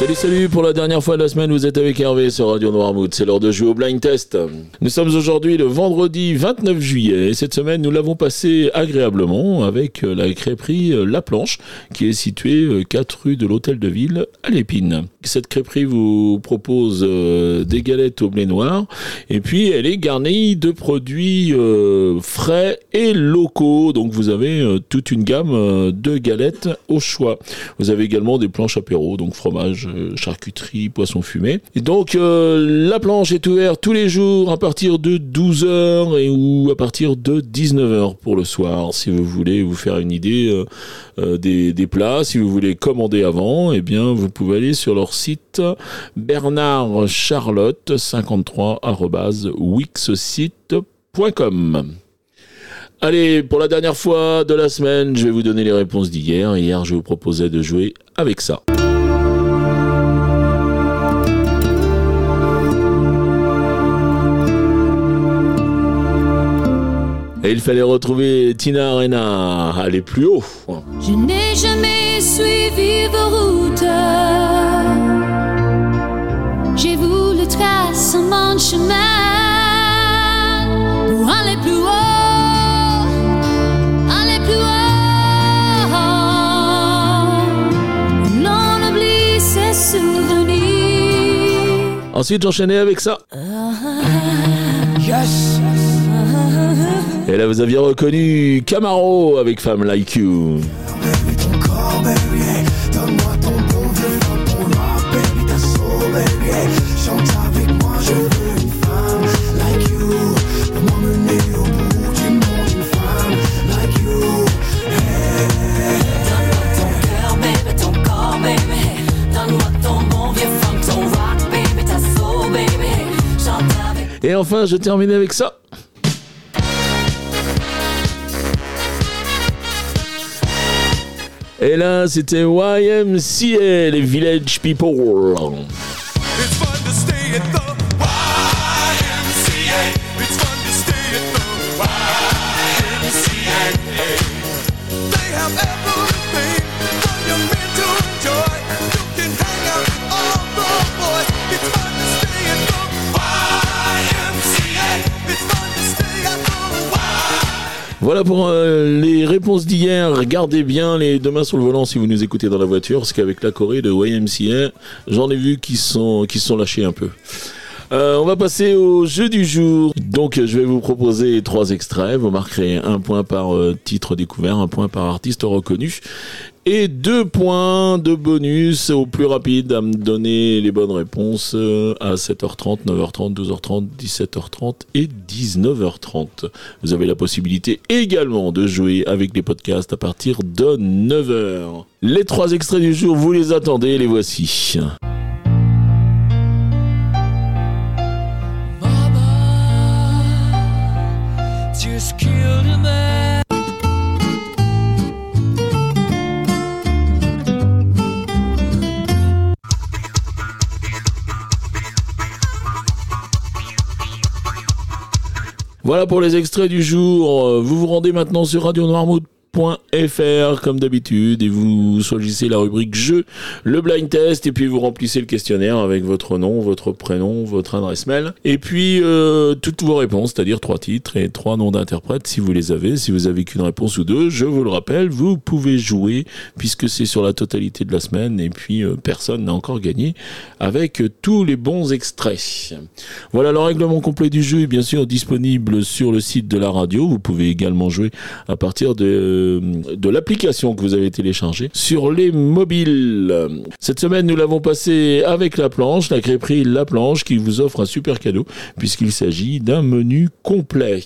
Salut, salut, pour la dernière fois de la semaine, vous êtes avec Hervé sur Radio Noirmouth. C'est l'heure de jouer au blind test. Nous sommes aujourd'hui le vendredi 29 juillet et cette semaine, nous l'avons passé agréablement avec la crêperie La Planche qui est située 4 rue de l'Hôtel de Ville à l'Épine. Cette crêperie vous propose euh, des galettes au blé noir et puis elle est garnie de produits euh, frais et locaux. Donc vous avez euh, toute une gamme de galettes au choix. Vous avez également des planches apéro, donc fromage, euh, charcuterie, poisson fumé. Donc euh, la planche est ouverte tous les jours à partir de 12h et ou à partir de 19h pour le soir. Si vous voulez vous faire une idée euh, des, plats, si vous voulez commander avant, eh bien vous pouvez aller sur leur site Bernard Charlotte 53 wixsite.com. Allez, pour la dernière fois de la semaine, je vais vous donner les réponses d'hier. Hier, je vous proposais de jouer avec ça. Et il fallait retrouver Tina Arena, aller plus haut. Je n'ai jamais suivi vos routes. J'ai voulu tracer mon chemin pour aller plus haut, aller plus haut. L'on oublie ses souvenirs. Ensuite, j'enchaînais avec ça. Yes. Et là, vous aviez reconnu Camaro avec Femme Like You. Et enfin, je termine avec ça. Et là, c'était YMCA, les Village People. Voilà pour euh, les réponses d'hier. Regardez bien les deux mains sur le volant si vous nous écoutez dans la voiture, parce qu'avec la Corée de YMCA, j'en ai vu qui sont qui sont lâchés un peu. Euh, on va passer au jeu du jour. Donc, je vais vous proposer trois extraits. Vous marquerez un point par euh, titre découvert, un point par artiste reconnu et deux points de bonus au plus rapide à me donner les bonnes réponses euh, à 7h30, 9h30, 12h30, 17h30 et 19h30. Vous avez la possibilité également de jouer avec les podcasts à partir de 9h. Les trois extraits du jour, vous les attendez, les voici. Voilà pour les extraits du jour. Vous vous rendez maintenant sur Radio Noirmouth fr comme d'habitude et vous choisissez la rubrique jeu, le blind test et puis vous remplissez le questionnaire avec votre nom, votre prénom, votre adresse mail et puis euh, toutes vos réponses, c'est-à-dire trois titres et trois noms d'interprètes si vous les avez. Si vous avez qu'une réponse ou deux, je vous le rappelle, vous pouvez jouer puisque c'est sur la totalité de la semaine et puis euh, personne n'a encore gagné avec tous les bons extraits. Voilà le règlement complet du jeu est bien sûr disponible sur le site de la radio. Vous pouvez également jouer à partir de de l'application que vous avez téléchargée sur les mobiles. Cette semaine, nous l'avons passé avec la planche, la crêperie La Planche qui vous offre un super cadeau puisqu'il s'agit d'un menu complet.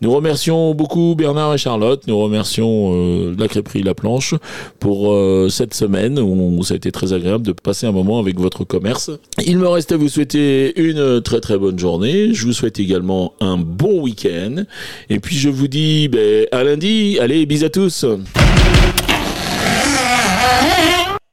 Nous remercions beaucoup Bernard et Charlotte, nous remercions euh, la crêperie La Planche pour euh, cette semaine où ça a été très agréable de passer un moment avec votre commerce. Il me reste à vous souhaiter une très très bonne journée. Je vous souhaite également un bon week-end. Et puis je vous dis ben, à lundi. Bisous à tous.